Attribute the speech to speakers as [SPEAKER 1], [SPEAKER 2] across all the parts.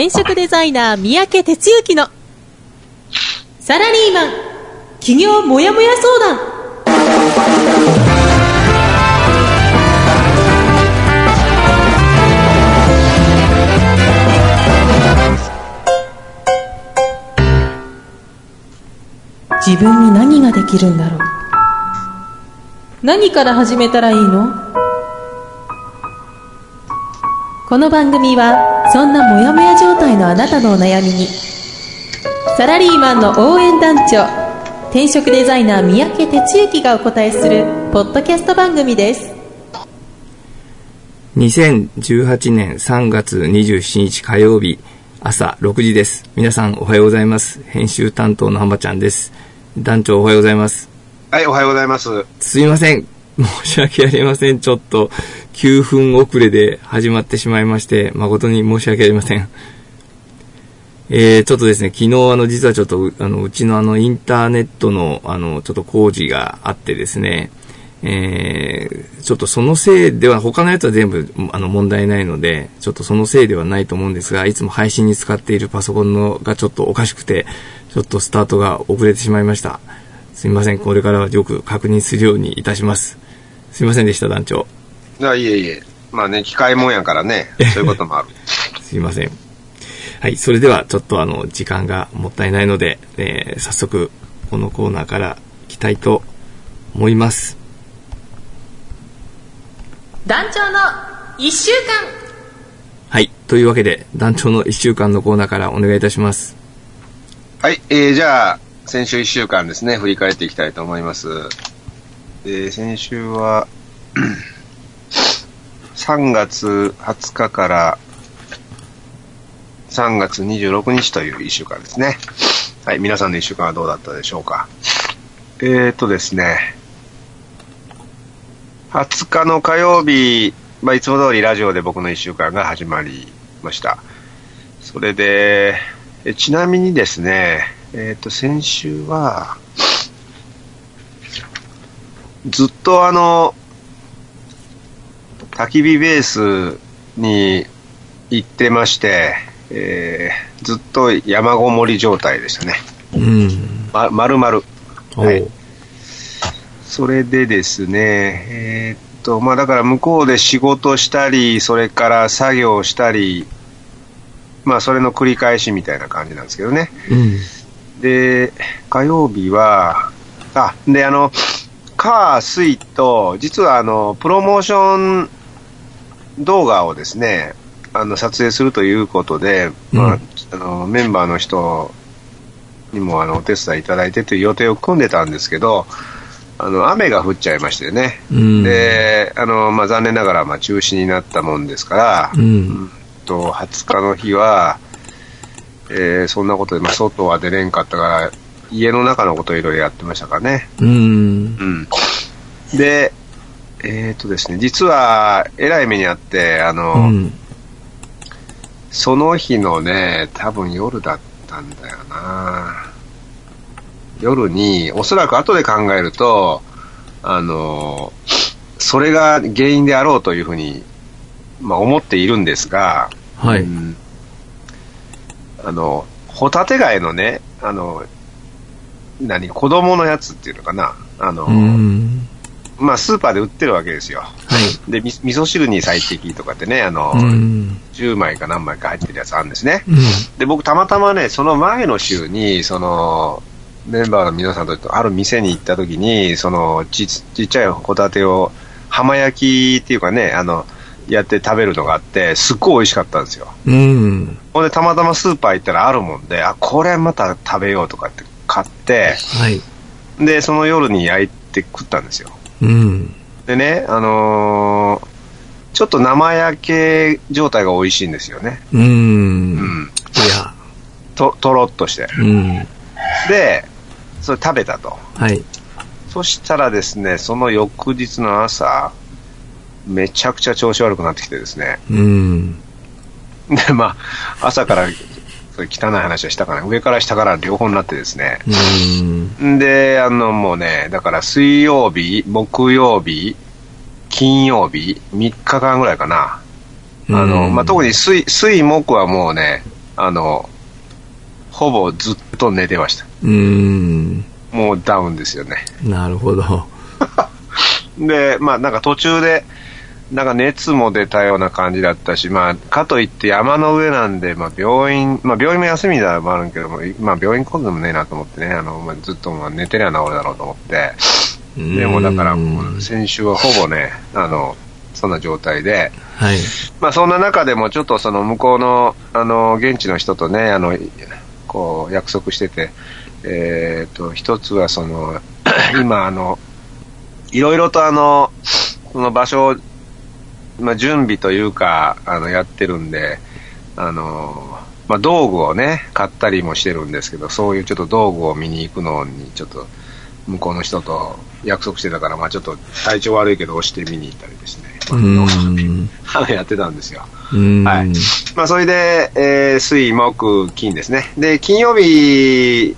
[SPEAKER 1] 転職デザイナー三宅哲之のサラリーマン企業もやもや相談。自分に何ができるんだろう？何から始めたらいいの？この番組はそんなモヤモヤ状態のあなたのお悩みにサラリーマンの応援団長転職デザイナー三宅哲之がお答えするポッドキャスト番組です
[SPEAKER 2] 2018年3月27日火曜日朝6時です。皆さんおはようございます。編集担当の浜ちゃんです。団長おはようございます。
[SPEAKER 3] はい、おはようございます。
[SPEAKER 2] すいません。申し訳ありません。ちょっと9分遅れで始まってしまいまして、誠に申し訳ありません。えー、ちょっとですね、昨日あの、実はちょっと、あの、うちのあの、インターネットの、あの、ちょっと工事があってですね、えー、ちょっとそのせいでは、他のやつは全部、あの、問題ないので、ちょっとそのせいではないと思うんですが、いつも配信に使っているパソコンのがちょっとおかしくて、ちょっとスタートが遅れてしまいました。すみません。これからはよく確認するようにいたします。すみませんでした、団長。
[SPEAKER 3] あいえいえ。まあね、機械もんやからね、そういうこともある。
[SPEAKER 2] すいません。はい。それでは、ちょっとあの、時間がもったいないので、えー早速、このコーナーから行きたいと思います。
[SPEAKER 1] 団長の1週間
[SPEAKER 2] はい。というわけで、団長の1週間のコーナーからお願いいたします。
[SPEAKER 3] はい、えー、じゃあ、先週1週間ですね、振り返っていきたいと思います。え、先週は、3月20日から3月26日という1週間ですね。はい、皆さんの1週間はどうだったでしょうか。えーとですね、20日の火曜日、まあ、いつも通りラジオで僕の1週間が始まりました。それで、えちなみにですね、えっ、と、先週は、ずっとあの、焚き火ベースに行ってまして、えーずっと山ごもり状態でしたね。
[SPEAKER 2] うん。
[SPEAKER 3] ま、丸々。
[SPEAKER 2] おう
[SPEAKER 3] はいそれでですね、えーっと、まあだから向こうで仕事したり、それから作業したり、まあそれの繰り返しみたいな感じなんですけどね。
[SPEAKER 2] うん。
[SPEAKER 3] で、火曜日は、あ、で、あの、火、水と、実はあの、プロモーション動画をですね、あの、撮影するということで、まあ
[SPEAKER 2] うん
[SPEAKER 3] あの、メンバーの人にもあの、お手伝いいただいてという予定を組んでたんですけど、あの、雨が降っちゃいましてね。
[SPEAKER 2] うん。
[SPEAKER 3] で、あの、まあ、残念ながら、まあ、中止になったもんですから、
[SPEAKER 2] うん。
[SPEAKER 3] と20日の日は、えーそんなことで、まあ、外は出れんかったから、家の中のことをいろいろやってましたからね。
[SPEAKER 2] うん。
[SPEAKER 3] うん。で、えっ、とですね、実は、えらい目にあって、あの、
[SPEAKER 2] うん。
[SPEAKER 3] その日のね、多分夜だったんだよな夜に、おそらく後で考えると、あの、それが原因であろうというふうに、まあ思っているんですが、
[SPEAKER 2] はい。
[SPEAKER 3] うんあの、ホタテ貝のね、あの、何、子供のやつっていうのかな。あの、
[SPEAKER 2] うん。
[SPEAKER 3] まあ、スーパーで売ってるわけですよ。
[SPEAKER 2] はい。
[SPEAKER 3] で、み味噌汁に最適とかってね、あの、
[SPEAKER 2] うん。
[SPEAKER 3] 10枚か何枚か入ってるやつあるんですね。
[SPEAKER 2] うん。
[SPEAKER 3] で、僕たまたまね、その前の週に、その、メンバーの皆さんとある店に行った時に、そのち、ちっちゃいホタテを、浜焼きっていうかね、あの、やって食べるのがあって、すっごい美味しかったんですよ。
[SPEAKER 2] うん。
[SPEAKER 3] ほんで、たまたまスーパー行ったらあるもんで、あ、これまた食べようとかって買って、
[SPEAKER 2] はい。
[SPEAKER 3] で、その夜に焼いて食ったんですよ。
[SPEAKER 2] うん。
[SPEAKER 3] でね、あのーちょっと生焼け状態が美味しいんですよね。
[SPEAKER 2] う。
[SPEAKER 3] うんん。
[SPEAKER 2] いや。
[SPEAKER 3] と、とろっとして。
[SPEAKER 2] うん。
[SPEAKER 3] で、それ食べたと。
[SPEAKER 2] はい。
[SPEAKER 3] そしたらですね、その翌日の朝、めちゃくちゃ調子悪くなってきてですね。
[SPEAKER 2] うん。
[SPEAKER 3] で、まあ、朝から、それ汚い話はしたかな。上から下から両方になってですね。
[SPEAKER 2] うん。
[SPEAKER 3] で、あの、もうね、だから水曜日、木曜日、金曜日、3日間ぐらいかな。あの、まあ、特に水、水木はもうね、あの、ほぼずっと寝てました。
[SPEAKER 2] うーん。
[SPEAKER 3] もうダウンですよね。
[SPEAKER 2] なるほど。
[SPEAKER 3] で、まあなんか途中で、なんか熱も出たような感じだったし、まあ、かといって山の上なんで、まあ病院、まあ病院も休みだもあるけども、まあ病院来んでもねえなと思ってね、あの、まあ、ずっとまあ寝てりゃ治るだろうと思って、でもだからもう先週はほぼね、あの、そんな状態で、
[SPEAKER 2] はい。
[SPEAKER 3] まあそんな中でもちょっとその向こうの、あの、現地の人とね、あの、こう約束してて、えっ、と、一つはその、今あの、いろいろとあの、その場所を、まあ準備というか、あの、やってるんで、あの、まあ道具をね、買ったりもしてるんですけど、そういうちょっと道具を見に行くのに、ちょっと、向こうの人と約束してたから、まあちょっと体調悪いけど押して見に行ったりですね。
[SPEAKER 2] うーん。
[SPEAKER 3] あのやってたんですよ。はいまあ、それで、えー水、木、金ですね。で、金曜日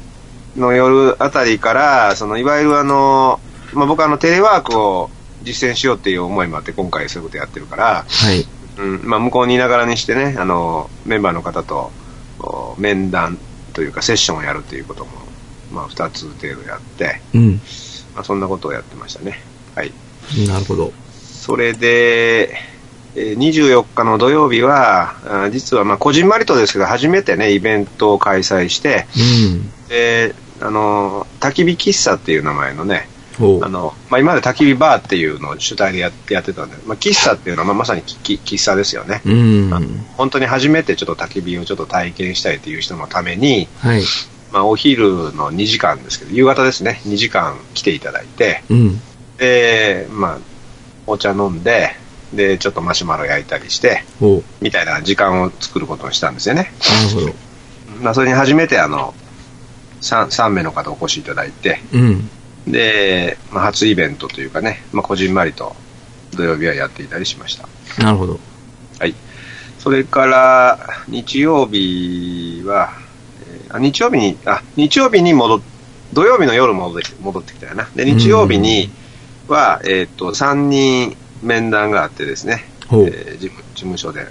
[SPEAKER 3] の夜あたりから、その、いわゆるあの、まあ、僕はあの、テレワークを実践しようっていう思いもあって、今回そういうことやってるから、
[SPEAKER 2] はい。
[SPEAKER 3] うん、まあ、向こうにいながらにしてね、あの、メンバーの方と、お面談というか、セッションをやるということも、まあ、二つ程度やって、
[SPEAKER 2] うん。
[SPEAKER 3] まあ、そんなことをやってましたね。はい。
[SPEAKER 2] なるほど。
[SPEAKER 3] それで、えー24日の土曜日は、実はまあこじんまりとですけど、初めてね、イベントを開催して、
[SPEAKER 2] うん。
[SPEAKER 3] で、あの、焚き火喫茶っていう名前のね、あ。の、まあ、今まで焚き火バーっていうのを主体でやってやってたんで、まあ、喫茶っていうのはまあまさに喫茶ですよね。本当に初めてちょっと焚き火をちょっと体験したいっていう人のために、
[SPEAKER 2] はい。
[SPEAKER 3] まあ、お昼の2時間ですけど、夕方ですね、2時間来ていただいて、
[SPEAKER 2] うん。
[SPEAKER 3] で、まあ、お茶飲んで、で、ちょっとマシュマロ焼いたりして。みたいな時間を作ることにしたんですよね。
[SPEAKER 2] なるほど。
[SPEAKER 3] まあ、それに初めてあの、3, 3名の方お越しいただいて、
[SPEAKER 2] うん。
[SPEAKER 3] で、まあ、初イベントというかね、まあ、こじんまりと土曜日はやっていたりしました。
[SPEAKER 2] なるほど。
[SPEAKER 3] はい。それから、日曜日は、えーあ日曜日に、あ、日曜日に戻っ、土曜日の夜戻ってき戻ってきたよな。で、日曜日には、えっ、と、3人面談があってですね、え。ー事務事務所で、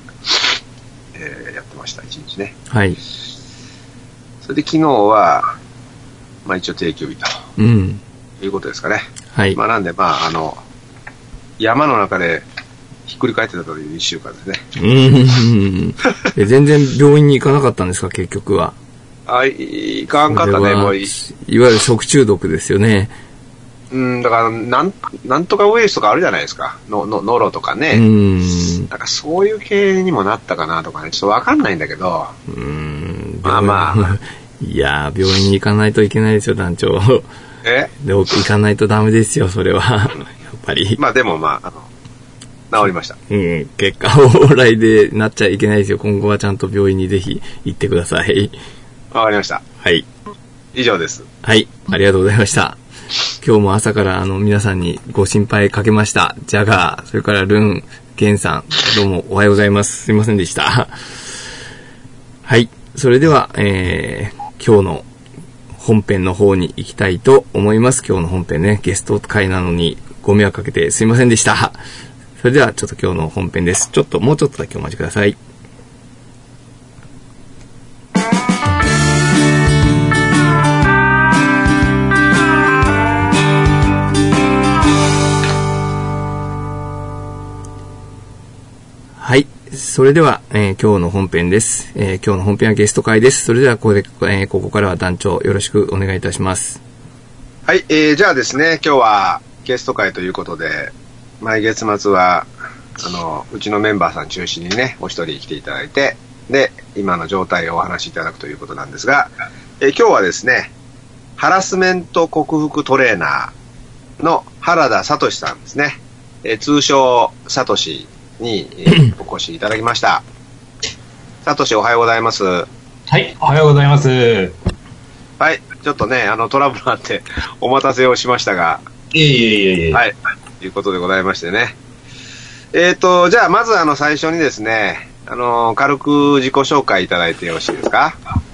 [SPEAKER 3] えーやってました、一日ね。
[SPEAKER 2] はい。
[SPEAKER 3] それで昨日は、まあ一応定休日
[SPEAKER 2] うん。
[SPEAKER 3] ということですかね。
[SPEAKER 2] はい。
[SPEAKER 3] まあなんで、まああの、山の中でひっくり返ってたという一週間ですね。
[SPEAKER 2] うん。え全然病院に行かなかったんですか、結局は。
[SPEAKER 3] あ、いいかんかったね、もうい、
[SPEAKER 2] いわゆる食中毒ですよね。
[SPEAKER 3] うん、だから、なん、なんとかウイルスとかあるじゃないですか。の、の、ノロとか
[SPEAKER 2] う
[SPEAKER 3] ね。
[SPEAKER 2] ん。
[SPEAKER 3] なんかそういう系にもなったかなとかね、ちょっとわかんないんだけど、
[SPEAKER 2] うん。
[SPEAKER 3] まあまあ。
[SPEAKER 2] いやー、病院に行かないといけないですよ、団長。
[SPEAKER 3] え？
[SPEAKER 2] でも行かないとダメですよ、それは。やっぱり。
[SPEAKER 3] まあでもまあ、あの、治りました。
[SPEAKER 2] うん。結果往来でなっちゃいけないですよ。今後はちゃんと病院にぜひ行ってください。
[SPEAKER 3] わかりました。
[SPEAKER 2] はい。
[SPEAKER 3] 以上です。
[SPEAKER 2] はい。ありがとうございました。今日も朝からあの皆さんにご心配かけました。ジャガー、それからルン、ゲンさん、どうもおはようございます。すいませんでした。はい。それでは、えー、今日の本編の方に行きたいと思います。今日の本編ね、ゲスト会なのにご迷惑かけてすいませんでした。それではちょっと今日の本編です。ちょっと、もうちょっとだけお待ちください。それでは、えー今日の本編です。えー今日の本編はゲスト会です。それではここで、えーここからは団長よろしくお願いいたします。
[SPEAKER 3] はい、えー、じゃあですね、今日はゲスト会ということで、毎月末は、あの、うちのメンバーさん中心にね、お一人来ていただいて、で、今の状態をお話しいただくということなんですが、えー今日はですね、ハラスメント克服トレーナーの原田聡さんですね、えー通称、サトシに、えー お越しいただきました。サトシおはようございます。
[SPEAKER 4] はい、おはようございます。い
[SPEAKER 3] はい、ちょっとね、あの、トラブルあって、お待たせをしましたが、
[SPEAKER 4] えいえいえいえ。
[SPEAKER 3] はい。ということでございましてね。えっ、と、じゃあ、まずあの、最初にですね、あの、軽く自己紹介いただいてよろしいですか？
[SPEAKER 4] はい。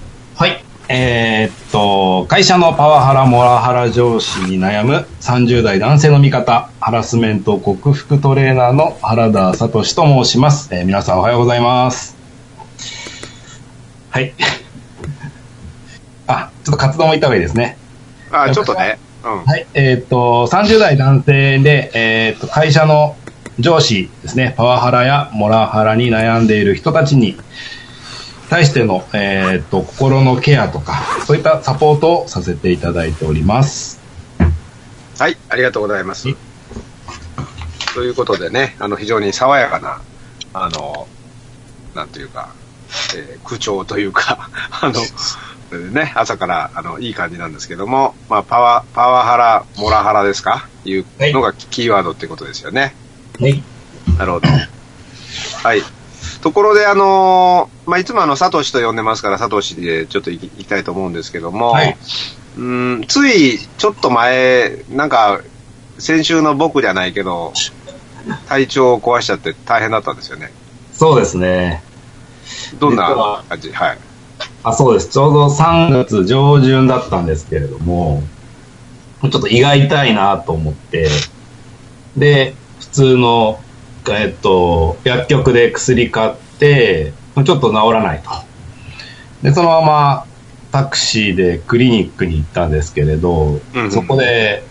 [SPEAKER 4] えーっと、会社のパワハラ、モラハラ上司に悩む30代男性の味方、ハラスメント克服トレーナーの原田聡と申します。えー皆さんおはようございます。はい。あ、ちょっと活動も言った方がいいですね。
[SPEAKER 3] あ、ちょっとね。うん。
[SPEAKER 4] はい。えっ、と、30代男性で、えっ、と、会社の上司ですね、パワハラやモラハラに悩んでいる人たちに対しての、えっ、と、心のケアとか、そういったサポートをさせていただいております。
[SPEAKER 3] はい、ありがとうございます
[SPEAKER 4] はい。
[SPEAKER 3] ということでね、あの、非常に爽やかな、あの、なんというか、えー口調というか、あの、ね、朝から、あの、いい感じなんですけども、まあ、パワ、パワハラ、モラハラですか？いうのがキーワードってことですよね。
[SPEAKER 4] はい。
[SPEAKER 3] なるほど。はい。ところで、あのーまあ、いつもあの、サトシと呼んでますから、サトシでちょっと行き行きたいと思うんですけども、
[SPEAKER 4] はい。
[SPEAKER 3] うん、つい、ちょっと前、なんか、先週の僕じゃないけど、体調を壊しちゃって大変だったんですよね。
[SPEAKER 4] そうですね。
[SPEAKER 3] どんな感じ？はい。
[SPEAKER 4] あ、そうです。ちょうど3月上旬だったんですけれども、ちょっと胃が痛いなと思って、で、普通の、えっと、薬局で薬買って、ちょっと治らないと。で、そのままタクシーでクリニックに行ったんですけれど、
[SPEAKER 3] うん
[SPEAKER 4] そこで、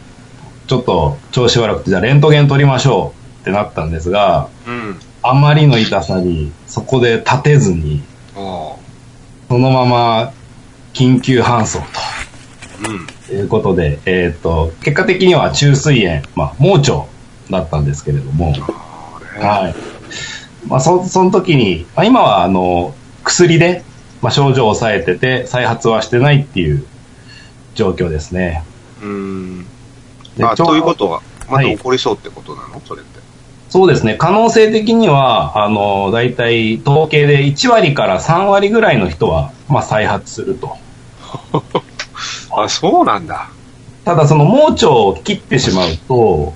[SPEAKER 4] ちょっと調子悪くて、じゃあレントゲン取りましょうってなったんですが、
[SPEAKER 3] うん。
[SPEAKER 4] あまりの痛さに、そこで立てずに、そのまま緊急搬送
[SPEAKER 3] うん。
[SPEAKER 4] ということで、えっ、と、結果的には中水炎、まあ、盲腸だったんですけれども、はい。まあ、そ、その時に、まあ、今は、あの、薬で、まあ、症状を抑えてて、再発はしてないっていう状況ですね。
[SPEAKER 3] うん。あ、
[SPEAKER 4] でちょうど
[SPEAKER 3] ということは、まだ
[SPEAKER 4] はい
[SPEAKER 3] 起こりそうってことなの？それって。
[SPEAKER 4] そうですね。可能性的には、あの、大体、統計で1割から3割ぐらいの人は、まあ、再発すると。
[SPEAKER 3] あ、そうなんだ。
[SPEAKER 4] ただその盲腸を切ってしまうと、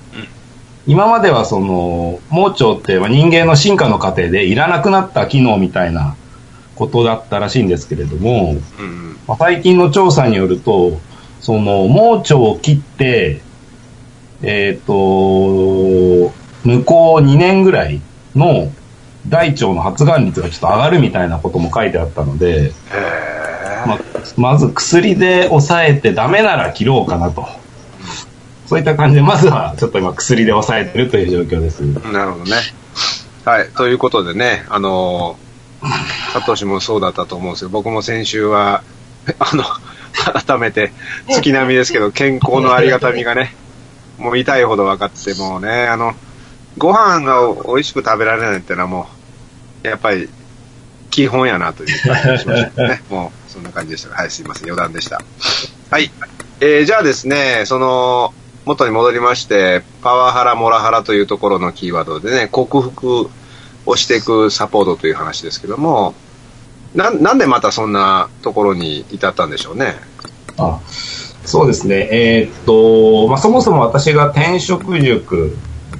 [SPEAKER 4] 今まではその盲腸ってまあ人間の進化の過程でいらなくなった機能みたいなことだったらしいんですけれども。まあ最近の調査によると、その盲腸を切って、えっ、と、向こう2年ぐらいの大腸の発がん率がちょっと上がるみたいなことも書いてあったので。まあ、まず薬で抑えてダメなら切ろうかなと。そういった感じで、まずはちょっと今薬で抑えてるという状況です。
[SPEAKER 3] なるほどね。はい。ということでね、あのー、サトシもそうだったと思うんですけど、僕も先週は、あの、改めて、月並みですけど、健康のありがたみがね、もう痛いほど分かって、もうね、あの、ご飯が美味しく食べられないってのはもう、やっぱり、基本やなという感じがしましたね。もう、そんな感じでした。はい、すいません。余談でした。はい。えー、じゃあですね、その、元に戻りまして、パワハラ、モラハラというところのキーワードでね、克服をしていくサポートという話ですけども、ななんでまたそんなところに至ったんでしょうね？
[SPEAKER 4] あそうですね。えーっと、まあ、そもそも私が転職塾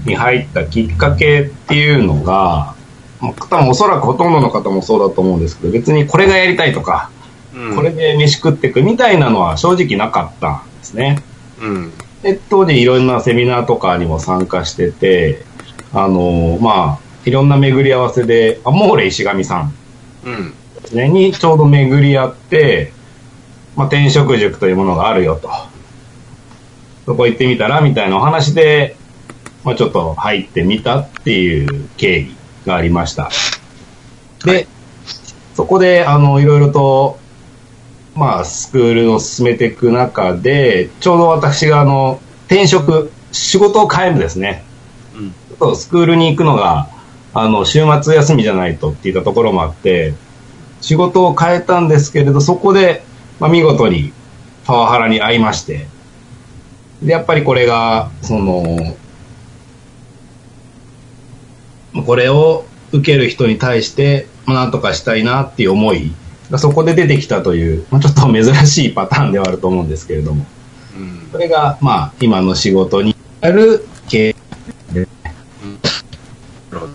[SPEAKER 4] に入ったきっかけっていうのが、まあ多分おそらくほとんどの方もそうだと思うんですけど、別にこれがやりたいとか、
[SPEAKER 3] うん。
[SPEAKER 4] これで飯食っていくみたいなのは正直なかったんですね。
[SPEAKER 3] うん。
[SPEAKER 4] で、当時いろんなセミナーとかにも参加してて、あのまあ、いろんな巡り合わせで、あ、モーレ石上さん
[SPEAKER 3] うん。
[SPEAKER 4] ね、にちょうど巡り合って、まあ、転職塾というものがあるよと。そこ行ってみたらみたいなお話で、まあ、ちょっと入ってみたっていう経緯がありました。で、そこで、あの、いろいろと、まあ、スクールを進めていく中で、ちょうど私が、あの、転職、仕事を変えるですね。
[SPEAKER 3] うん。
[SPEAKER 4] ちょっとスクールに行くのが、あの、週末休みじゃないとって言ったところもあって、仕事を変えたんですけれど、そこで、まあ、見事にパワハラに遭いまして、で、やっぱりこれが、その、これを受ける人に対して、まあなんとかしたいなっていう思いがそこで出てきたという、まあ、ちょっと珍しいパターンではあると思うんですけれども、
[SPEAKER 3] うん。
[SPEAKER 4] それが、まあ、今の仕事にある経営
[SPEAKER 3] なるほど。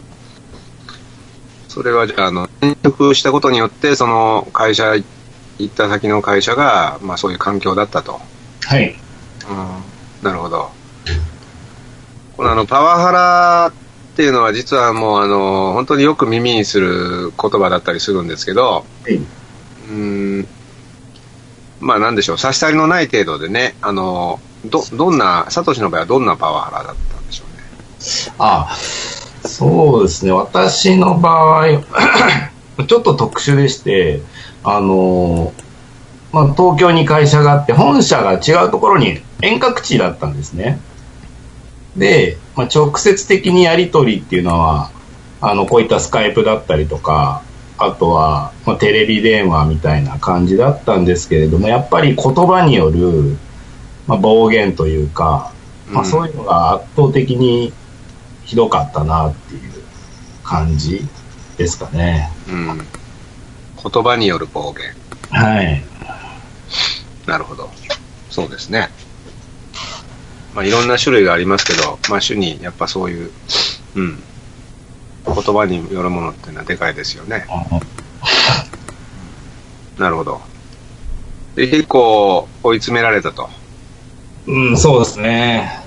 [SPEAKER 3] それはじゃあ、あの、転職したことによって、その会社、行った先の会社が、まあそういう環境だったと。
[SPEAKER 4] はい。
[SPEAKER 3] うん。なるほど。このあの、パワハラっていうのは実はもうあの、本当によく耳にする言葉だったりするんですけど、
[SPEAKER 4] はい。
[SPEAKER 3] うん、まあなんでしょう、差し障りのない程度でね、あの、ど、どんな、サトシの場合はどんなパワハラだったんでしょうね。
[SPEAKER 4] あ、そうですね。私の場合、ちょっと特殊でして、あの、まあ、東京に会社があって、本社が違うところに遠隔地だったんですね。で、まあ、直接的にやり取りっていうのは、あの、こういったスカイプだったりとか、あとは、まあ、テレビ電話みたいな感じだったんですけれども、やっぱり言葉による、まあ、暴言というか、まあ、
[SPEAKER 3] うん
[SPEAKER 4] そういうのが圧倒的にひどかったなっていう感じですかね。
[SPEAKER 3] うん。言葉による暴言。
[SPEAKER 4] はい。
[SPEAKER 3] なるほど。そうですね。まあいろんな種類がありますけど、まあ種にやっぱそういう、うん。言葉によるものっていうのはでかいですよね。なるほど。で、結構追い詰められたと。
[SPEAKER 4] うん、そうですね。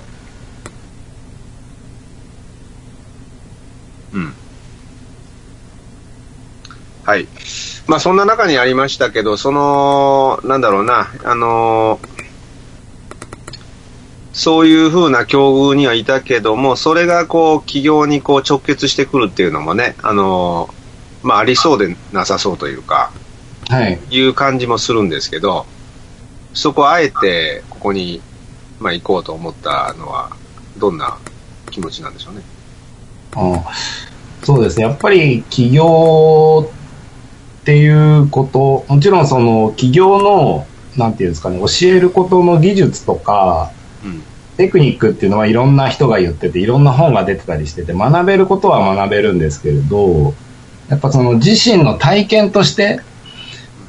[SPEAKER 3] うん。はい。まあそんな中にありましたけど、その、なんだろうな、あのそういうふうな境遇にはいたけども、それがこう、企業にこう直結してくるっていうのもね、あのまあありそうでなさそうというか、
[SPEAKER 4] はい。
[SPEAKER 3] いう感じもするんですけど、そこあえてここに、まあ行こうと思ったのは、どんな気持ちなんでしょうね？
[SPEAKER 4] うんそうですね。やっぱり起業っていうこと、もちろんその起業の、なんていうんですかね、教えることの技術とか、
[SPEAKER 3] うん。
[SPEAKER 4] テクニックっていうのはいろんな人が言ってて、いろんな本が出てたりしてて、学べることは学べるんですけれど、やっぱその自身の体験として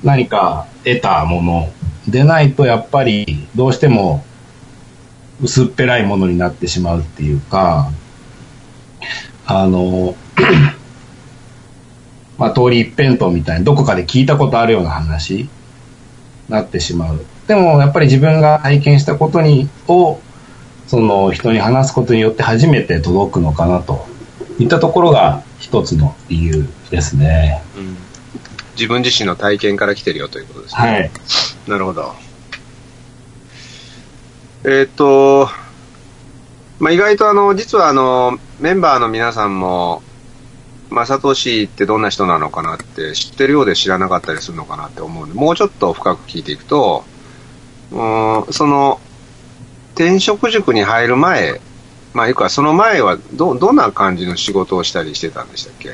[SPEAKER 4] 何か得たものでないと、やっぱりどうしても薄っぺらいものになってしまうっていうか、あの、まあ、通り一辺倒みたいにどこかで聞いたことあるような話になってしまう。でも、やっぱり自分が体験したことに、を、その人に話すことによって初めて届くのかなといったところが一つの理由ですね。
[SPEAKER 3] うん自分自身の体験から来てるよということですね。
[SPEAKER 4] はい。
[SPEAKER 3] なるほど。えーっと、まあ、意外とあの、実はあの、メンバーの皆さんも、まあ、サトシってどんな人なのかなって知ってるようで知らなかったりするのかなって思うんで、もうちょっと深く聞いていくと、うーんその、転職塾に入る前、まあ、いうかその前はど、どんな感じの仕事をしたりしてたんでしたっけ？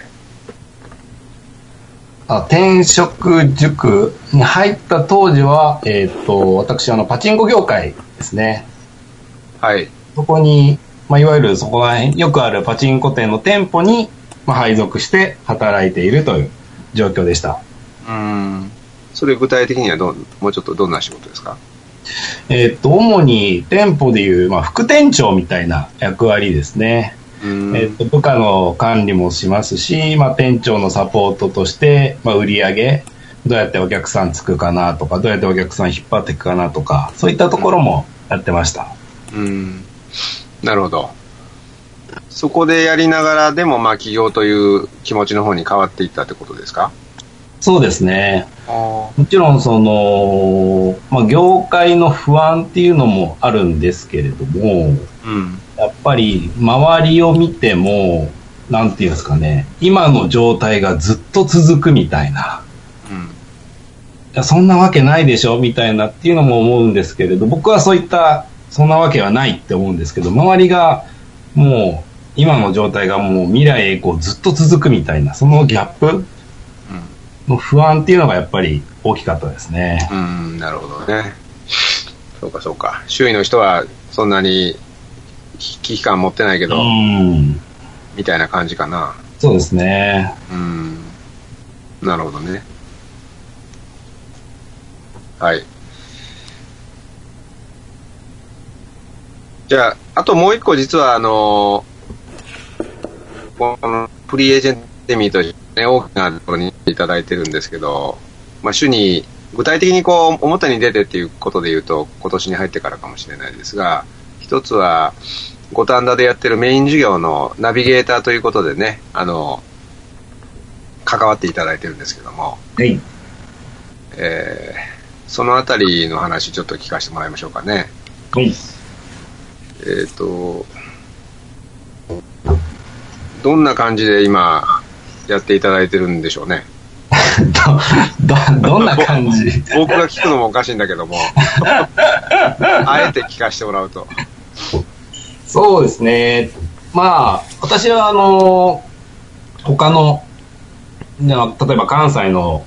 [SPEAKER 4] あ転職塾に入った当時は、えっ、と、私、あの、パチンコ業界ですね。
[SPEAKER 3] はい。
[SPEAKER 4] そこに、まあ、いわゆるそこら辺、よくあるパチンコ店の店舗に、まあ、配属して働いているという状況でした。
[SPEAKER 3] うーん。それ具体的にはどう、もうちょっとどんな仕事ですか？
[SPEAKER 4] えっ、と、主に店舗でいう、まあ、副店長みたいな役割ですね。えっ、と、部下の管理もしますし、まあ、店長のサポートとして、まあ、売り上げ、どうやってお客さんつくかなとか、どうやってお客さん引っ張っていくかなとか、そういったところもやってました。
[SPEAKER 3] うん。なるほど。そこでやりながら、でもまあ起業という気持ちの方に変わっていったってことですか？
[SPEAKER 4] そうですね。
[SPEAKER 3] あ
[SPEAKER 4] もちろん、その、まあ、業界の不安っていうのもあるんですけれども、
[SPEAKER 3] うん。
[SPEAKER 4] やっぱり周りを見ても、なんていうんですかね、今の状態がずっと続くみたいな。
[SPEAKER 3] うん。
[SPEAKER 4] いやそんなわけないでしょみたいなっていうのも思うんですけれど、僕はそういった、そんなわけはないって思うんですけど、周りがもう、今の状態がもう未来へこうずっと続くみたいな、そのギャップの不安っていうのがやっぱり大きかったですね。
[SPEAKER 3] うん。うん、なるほどね。そうかそうか。周囲の人はそんなに危機感持ってないけ
[SPEAKER 4] う
[SPEAKER 3] ど、
[SPEAKER 4] ん。
[SPEAKER 3] みたいな感じかな。
[SPEAKER 4] そうですね。
[SPEAKER 3] うん。なるほどね。はい。じゃあ、あともう一個実はあの、このフリーエージェントミーとね、大きなところにいただいてるんですけど、まあ、主に、具体的にこう、表に出てっていうことで言うと、今年に入ってからかもしれないですが、一つは、五反田でやってるメイン授業のナビゲーターということでね、あの、関わっていただいてるんですけども、
[SPEAKER 4] はい。
[SPEAKER 3] えーそのあたりの話ちょっと聞かせてもらいましょうかね。
[SPEAKER 4] はい。
[SPEAKER 3] えっ、と、どんな感じで今やっていただいてるんでしょうね。
[SPEAKER 4] ど、ど、どんな感じ？
[SPEAKER 3] 僕が聞くのもおかしいんだけども、あえて聞かせてもらうと。
[SPEAKER 4] そうですね。まあ、私はあの、他の、例えば関西の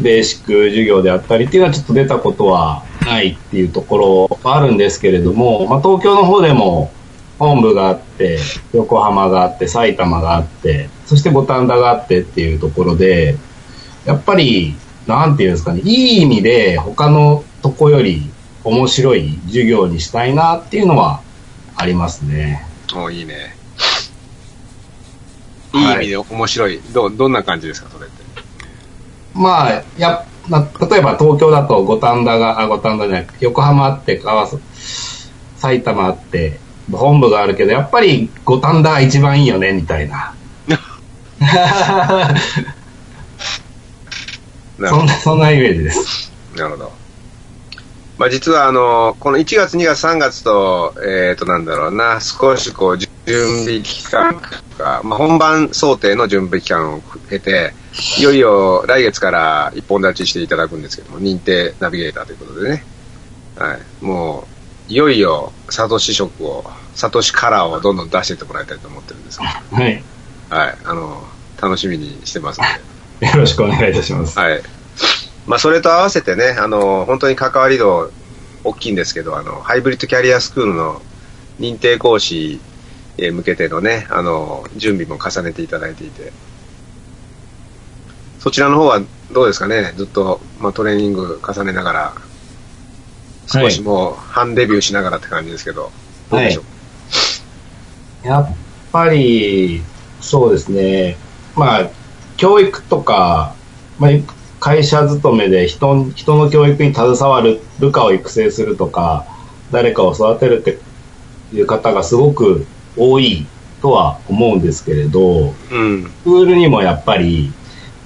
[SPEAKER 4] ベーシック授業であったりっていうのはちょっと出たことはないっていうところはあるんですけれども、まあ、東京の方でも本部があって、横浜があって、埼玉があって、そして五反田があってっていうところで、やっぱり、なんていうんですかね、いい意味で他のとこより面白い授業にしたいなっていうのはありますね。
[SPEAKER 3] おいいね。いい意味で面白い。ど、どんな感じですか、それって？
[SPEAKER 4] まあ、や、な例えば東京だと五反田が、あ、五反田じゃない、横浜あって、川崎、埼玉あって、本部があるけど、やっぱり五反田が一番いいよね、みたいな。そんな、そんなイメージです。
[SPEAKER 3] ど。なるほど。まあ実はあの、この1月、2月、3月と、えっ、となんだろうな、少しこう、準備期間とか、まあ本番想定の準備期間を経て、いよいよ来月から一本立ちしていただくんですけども、認定ナビゲーターということでね。はい。もう、いよいよ、サトシ色を、サトシカラーをどんどん出していってもらいたいと思ってるんですけ
[SPEAKER 4] はい。
[SPEAKER 3] ど、はい。あの、楽しみにしてますので。
[SPEAKER 4] よろしくお願いいたします。
[SPEAKER 3] はい。まあ、それと合わせてね、あの、本当に関わり度大きいんですけど、あの、ハイブリッドキャリアスクールの認定講師へ向けてのね、あの、準備も重ねていただいていて、そちらの方はどうですかね、ずっと、まあ、トレーニング重ねながら、少しもう半デビューしながらって感じですけど、どうでしょう、
[SPEAKER 4] やっぱり、そうですね。まあ、教育とか、まあ、会社勤めで人人の教育に携わる部下を育成するとか、誰かを育てるっていう方がすごく多いとは思うんですけれど、
[SPEAKER 3] うん。
[SPEAKER 4] スクールにもやっぱり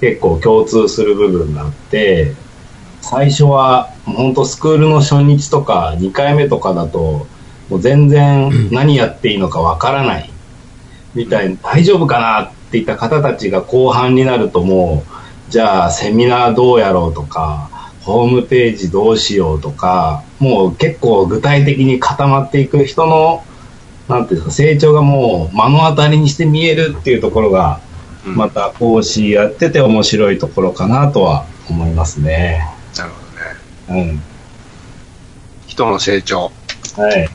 [SPEAKER 4] 結構共通する部分があって、最初は本当スクールの初日とか2回目とかだと、もう全然何やっていいのかわからない。みたいな、大丈夫かなっていった方たちが後半になるともう、じゃあセミナーどうやろうとか、ホームページどうしようとか、もう結構具体的に固まっていく人の、なんていうか、成長がもう目の当たりにして見えるっていうところが、
[SPEAKER 3] うん。
[SPEAKER 4] また講師やってて面白いところかなとは思いますね。うん。
[SPEAKER 3] 人の成長、
[SPEAKER 4] はい。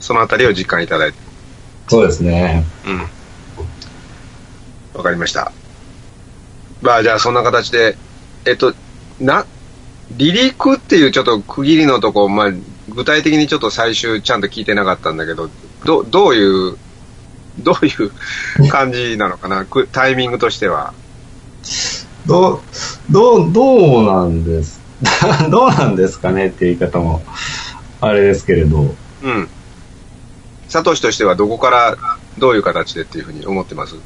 [SPEAKER 3] そのあたりを実感いただいて、
[SPEAKER 4] そうですね。
[SPEAKER 3] うん。わかりました。まあ、じゃあそんな形で、えっと、な、離陸っていうちょっと区切りのとこ、まあ、具体的にちょっと最終ちゃんと聞いてなかったんだけど、ど、どういう、どういう感じなのかな、くタイミングとしては。
[SPEAKER 4] どう、どう、どうなんです、どうなんですかねっていう言い方も、あれですけれど。
[SPEAKER 3] うん。サトシとしてはどこからどういう形でっていうふうに思ってます？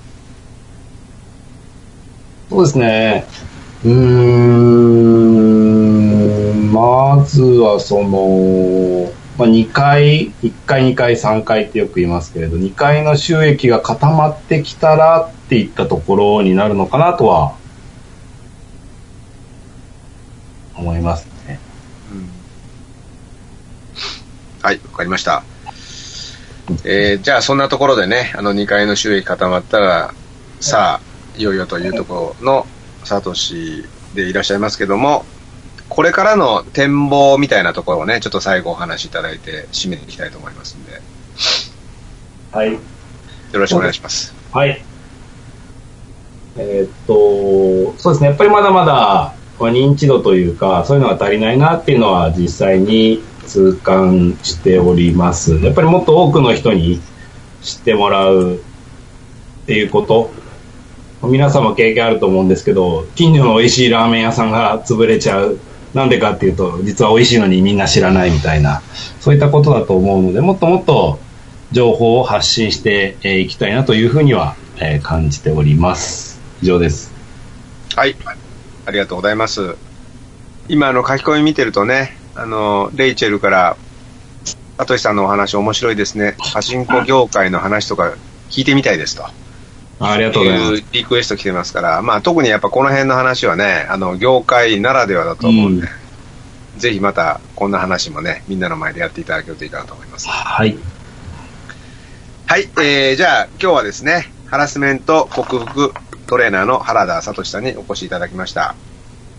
[SPEAKER 4] そうですね。うーん、まずはその、まあ、2回、1回、2回、3回ってよく言いますけれど、2回の収益が固まってきたらっていったところになるのかなとは、思いますね。
[SPEAKER 3] はい、わかりました。えーじゃあそんなところでね、あの2階の収益固まったら、さあ、いよいよというところのサトシでいらっしゃいますけども、これからの展望みたいなところをね、ちょっと最後お話しいただいて締めていきたいと思いますんで、よ
[SPEAKER 4] はい。
[SPEAKER 3] ろしくお願いします。
[SPEAKER 4] はい。えーっと、そうですね。やっぱりまだまだまあ認知度というか、そういうのが足りないなっていうのは実際に痛感しております。やっぱりもっと多くの人に知ってもらうっていうこと。皆さんも経験あると思うんですけど、近所の美味しいラーメン屋さんが潰れちゃう。なんでかっていうと、実は美味しいのにみんな知らないみたいな、そういったことだと思うので、もっともっと情報を発信していきたいなというふうには、感じております。以上です。
[SPEAKER 3] はい。ありがとうございます。今、あの、書き込み見てるとね、あの、レイチェルから、サトシさんのお話面白いですね。パチンコ業界の話とか聞いてみたいですと。
[SPEAKER 4] ありがとうございま
[SPEAKER 3] いうリクエスト来てますから、まあ特にやっぱこの辺の話はね、あの、業界ならではだと思うんで、ぜひまたこんな話もね、みんなの前でやっていただけるといいかなと思います。
[SPEAKER 4] す。はい。
[SPEAKER 3] はい、えー、じゃあ今日はですね、ハラスメント克服トレーナーの原田聡さんにお越しいただきました。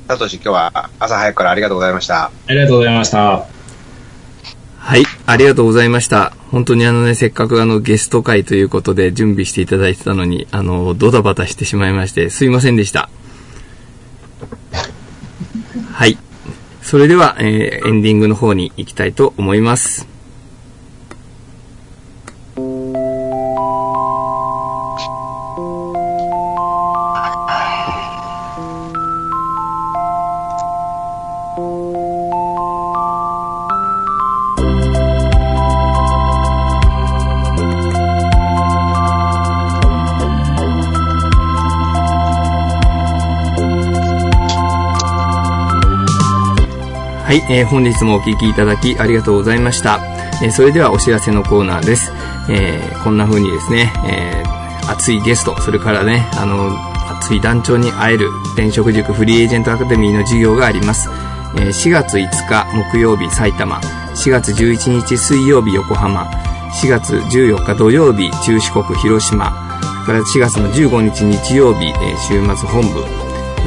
[SPEAKER 3] 聡今日は朝早くからありがとうございました。
[SPEAKER 4] ありがとうございました。
[SPEAKER 2] はい、ありがとうございました。本当にあのね、せっかくあのゲスト会ということで準備していただいてたのに、あの、ドタバタしてしまいまして、すいませんでした。はい。それでは、えーエンディングの方に行きたいと思います。はい、えー本日もお聞きいただきありがとうございました。えーそれではお知らせのコーナーです。えーこんな風にですね、えー熱いゲスト、それからね、あの、熱い団長に会える転職塾フリーエージェントアカデミーの授業があります。えー4月5日木曜日埼玉、4月11日水曜日横浜、4月14日土曜日中四国広島、から4月の15日日曜日、えー週末本部、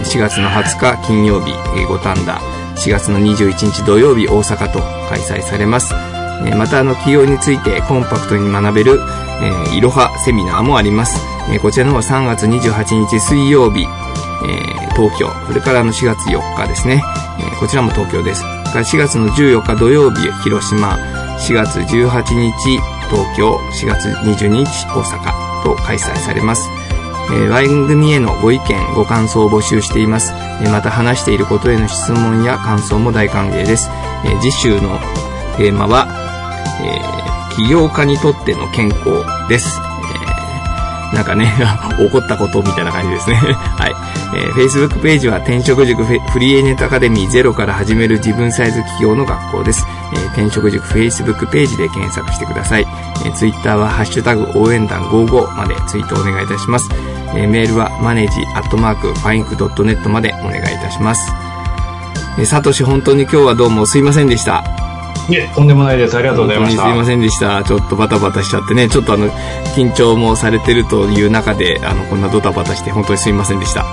[SPEAKER 2] 4月の20日金曜日、えー五反田、4月の21日土曜日大阪と開催されます。えーまたあの起業についてコンパクトに学べる、えーいろはセミナーもあります。えーこちらの方は3月28日水曜日、えー東京、それからあの4月4日ですね、えーこちらも東京です。から4月の14日土曜日広島、4月18日東京、4月22日大阪と開催されます。えー番組へのご意見、ご感想を募集しています。えまた話していることへの質問や感想も大歓迎です。え次週のテーマは、え起業家にとっての健康です。なんかね、起こったことみたいな感じですね。はい。えー Facebook ページは転職塾フフリーエージェントアカデミーゼロから始める自分サイズ企業の学校です。えー転職塾 Facebook ページで検索してください。えー Twitter はハッシュタグ応援団55までツイートお願いいたします。えーメールはマネージアットマークファインクドットネットまでお願いいたします。えーサトシ本当に今日はどうもすいませんでした。
[SPEAKER 4] いえ、とんでもないです。ありがとうございました。
[SPEAKER 2] 本当にすいませんでした。ちょっとバタバタしちゃってね、ちょっとあの、緊張もされてるという中で、あの、こんなドタバタして本当にすいませんでした。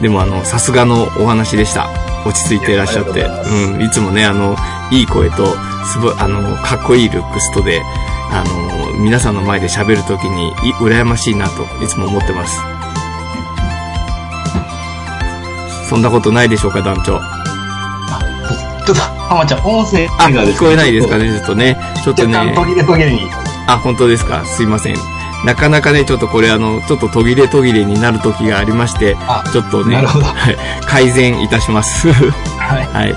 [SPEAKER 2] でもあの、さすがのお話でした。落ち着いていらっしゃって。
[SPEAKER 4] う
[SPEAKER 2] ん、いつもね、あの、いい声と、すごい、あの、かっこいいルックスとで、あの、皆さんの前で喋るときに、い羨ましいなと、いつも思ってます。そんなことないでしょうか、団長。
[SPEAKER 4] ちょっと、浜ちゃん、音声
[SPEAKER 2] あ、
[SPEAKER 4] がです
[SPEAKER 2] 聞こえないですかね、ちょっとね。ちょっとね。
[SPEAKER 4] 途切れ途切れに。
[SPEAKER 2] あ、本当ですか？すいません。なかなかね、ちょっとこれあの、ちょっと途切れ途切れになる時がありまして
[SPEAKER 4] あ、
[SPEAKER 2] ちょっとね、
[SPEAKER 4] なるほど
[SPEAKER 2] はい改善いたします。
[SPEAKER 4] はい。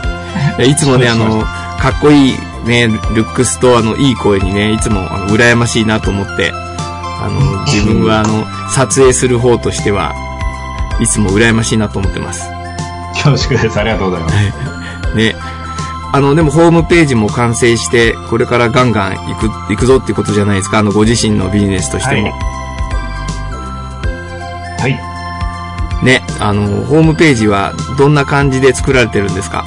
[SPEAKER 2] はい。いつもね、あの、かっこいいね、ルックスとあの、いい声にね、いつもあの、羨ましいなと思って、あの、自分はあの、撮影する方としては、いつも羨ましいなと思ってます。
[SPEAKER 4] 恐縮です。ありがとうございます。
[SPEAKER 2] ね。あの、でもホームページも完成して、これからガンガン行く、行くぞっていうことじゃないですか。あの、ご自身のビジネスとしても。
[SPEAKER 4] はい。
[SPEAKER 2] ね、あの、ホームページはどんな感じで作られてるんですか？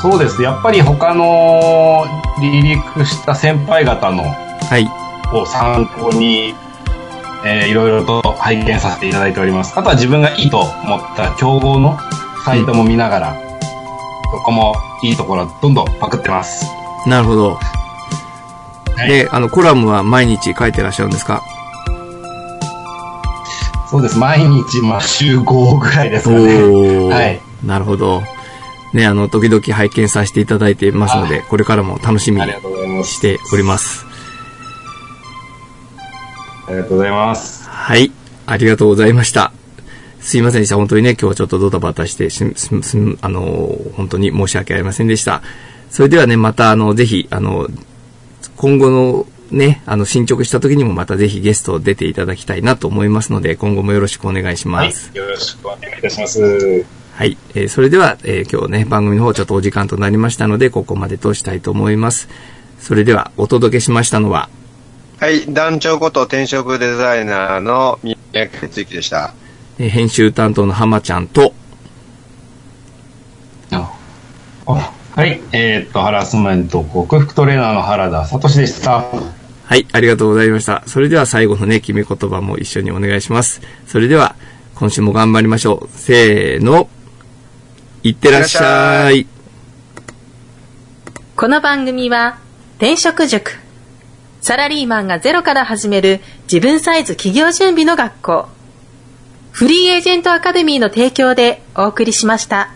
[SPEAKER 4] そうです。やっぱり他の離陸した先輩方の
[SPEAKER 2] はい。
[SPEAKER 4] を参考に、えーいろいろと拝見させていただいております。あとは自分がいいと思った競合のサイトも見ながら、そこもいいところどんどんパクってます。
[SPEAKER 2] なるほど。
[SPEAKER 4] はい
[SPEAKER 2] で、あの、コラムは毎日書いてらっしゃるんですか？
[SPEAKER 4] そうです。毎日、まあ、週5ぐらいですかね。
[SPEAKER 2] ー
[SPEAKER 4] はい。
[SPEAKER 2] なるほど。ね、あの、時々拝見させていただいてますので、これからも楽しみに。しております。
[SPEAKER 4] ありがとうございます。
[SPEAKER 2] はい。ありがとうございました。すいませんでした。本当にね、今日はちょっとドタバタしてし、す、す、あの、本当に申し訳ありませんでした。それではね、また、あの、ぜひ、あの、今後のね、あの、進捗した時にもまたぜひゲスト出ていただきたいなと思いますので、今後もよろしくお願いし
[SPEAKER 4] はい
[SPEAKER 2] ます。。
[SPEAKER 4] よろしくお願いいたします。
[SPEAKER 2] はい。えーそれでは、えー今日ね、番組の方ちょっとお時間となりましたので、ここまでとしたいと思います。それでは、お届けしましたのは、
[SPEAKER 3] はい、団長こと転職デザイナーの三宅哲之でした。
[SPEAKER 2] えー編集担当の浜ちゃんと、
[SPEAKER 4] ああはい。えーっと、ハラスメント克服トレーナーの原田聡でした。
[SPEAKER 2] はい、ありがとうございました。それでは最後のね、決め言葉も一緒にお願いします。それでは、今週も頑張りましょう。せーの。いってらっしゃい。
[SPEAKER 1] この番組は転職塾サラリーマンがゼロから始める自分サイズ企業準備の学校フリーエージェントアカデミーの提供でお送りしました。